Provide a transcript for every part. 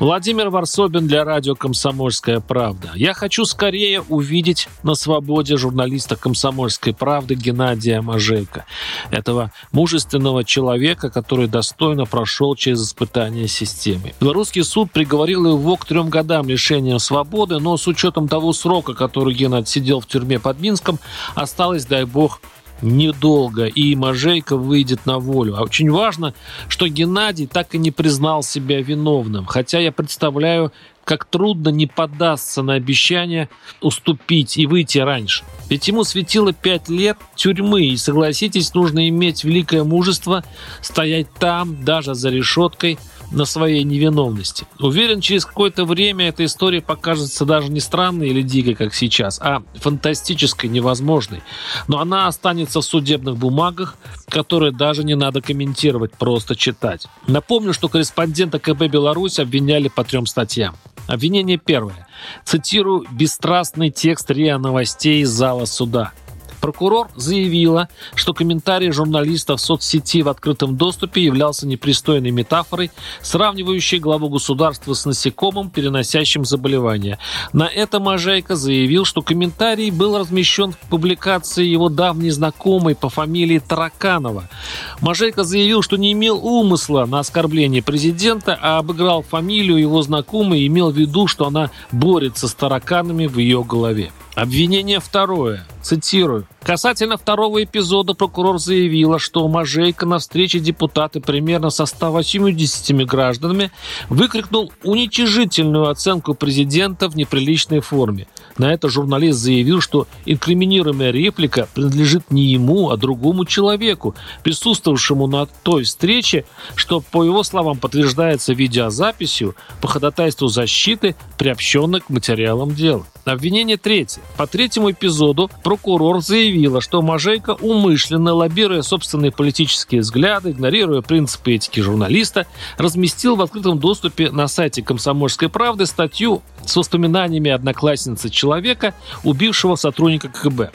Владимир Варсобин для радио «Комсомольская правда». Я хочу скорее увидеть на свободе журналиста «Комсомольской правды» Геннадия Мажейка. Этого мужественного человека, который достойно прошел через испытания системы. Белорусский суд приговорил его к трем годам лишения свободы, но с учетом того срока, который Геннадий сидел в тюрьме под Минском, осталось, дай бог, недолго, и Можейко выйдет на волю. А очень важно, что Геннадий так и не признал себя виновным. Хотя я представляю, как трудно не поддаться на обещание уступить и выйти раньше. Ведь ему светило пять лет тюрьмы, и, согласитесь, нужно иметь великое мужество стоять там, даже за решеткой – на своей невиновности. Уверен, через какое-то время эта история покажется даже не странной или дикой, как сейчас, а фантастической, невозможной. Но она останется в судебных бумагах, которые даже не надо комментировать, просто читать. Напомню, что корреспондента КБ Беларусь обвиняли по трем статьям. Обвинение первое. Цитирую бесстрастный текст РИА новостей из зала суда – Прокурор заявила, что комментарий журналиста в соцсети в открытом доступе являлся непристойной метафорой, сравнивающей главу государства с насекомым, переносящим заболевание. На это Можайко заявил, что комментарий был размещен в публикации его давней знакомой по фамилии Тараканова. Можайко заявил, что не имел умысла на оскорбление президента, а обыграл фамилию его знакомой и имел в виду, что она борется с тараканами в ее голове. Обвинение второе. Цитирую. Касательно второго эпизода прокурор заявила, что Мажейко на встрече депутаты примерно со 180 гражданами выкрикнул уничижительную оценку президента в неприличной форме. На это журналист заявил, что инкриминируемая реплика принадлежит не ему, а другому человеку, присутствовавшему на той встрече, что, по его словам, подтверждается видеозаписью по ходатайству защиты, приобщенной к материалам дела. Обвинение третье. По третьему эпизоду прокурор заявила, что Мажейко умышленно, лоббируя собственные политические взгляды, игнорируя принципы этики журналиста, разместил в открытом доступе на сайте «Комсомольской правды» статью с воспоминаниями одноклассницы человека, убившего сотрудника КГБ.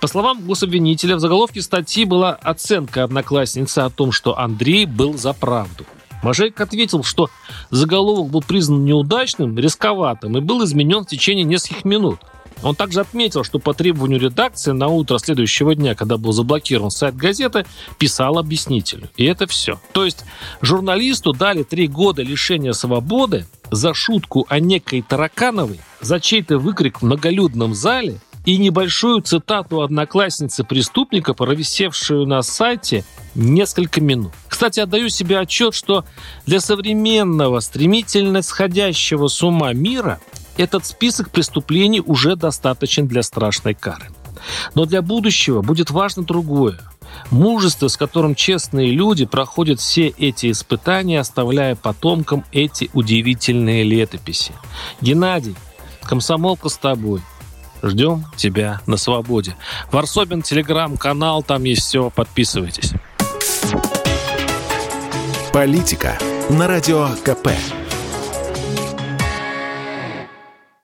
По словам гособвинителя, в заголовке статьи была оценка одноклассницы о том, что Андрей был за правду. Мажейк ответил, что заголовок был признан неудачным, рисковатым и был изменен в течение нескольких минут. Он также отметил, что по требованию редакции на утро следующего дня, когда был заблокирован сайт газеты, писал объяснителю. И это все. То есть журналисту дали три года лишения свободы за шутку о некой Таракановой, за чей-то выкрик в многолюдном зале и небольшую цитату одноклассницы преступника, провисевшую на сайте несколько минут. Кстати, отдаю себе отчет, что для современного, стремительно сходящего с ума мира этот список преступлений уже достаточен для страшной кары. Но для будущего будет важно другое. Мужество, с которым честные люди проходят все эти испытания, оставляя потомкам эти удивительные летописи. Геннадий, комсомолка с тобой. Ждем тебя на свободе. Варсобин, телеграм-канал, там есть все, подписывайтесь. Политика на радио КП.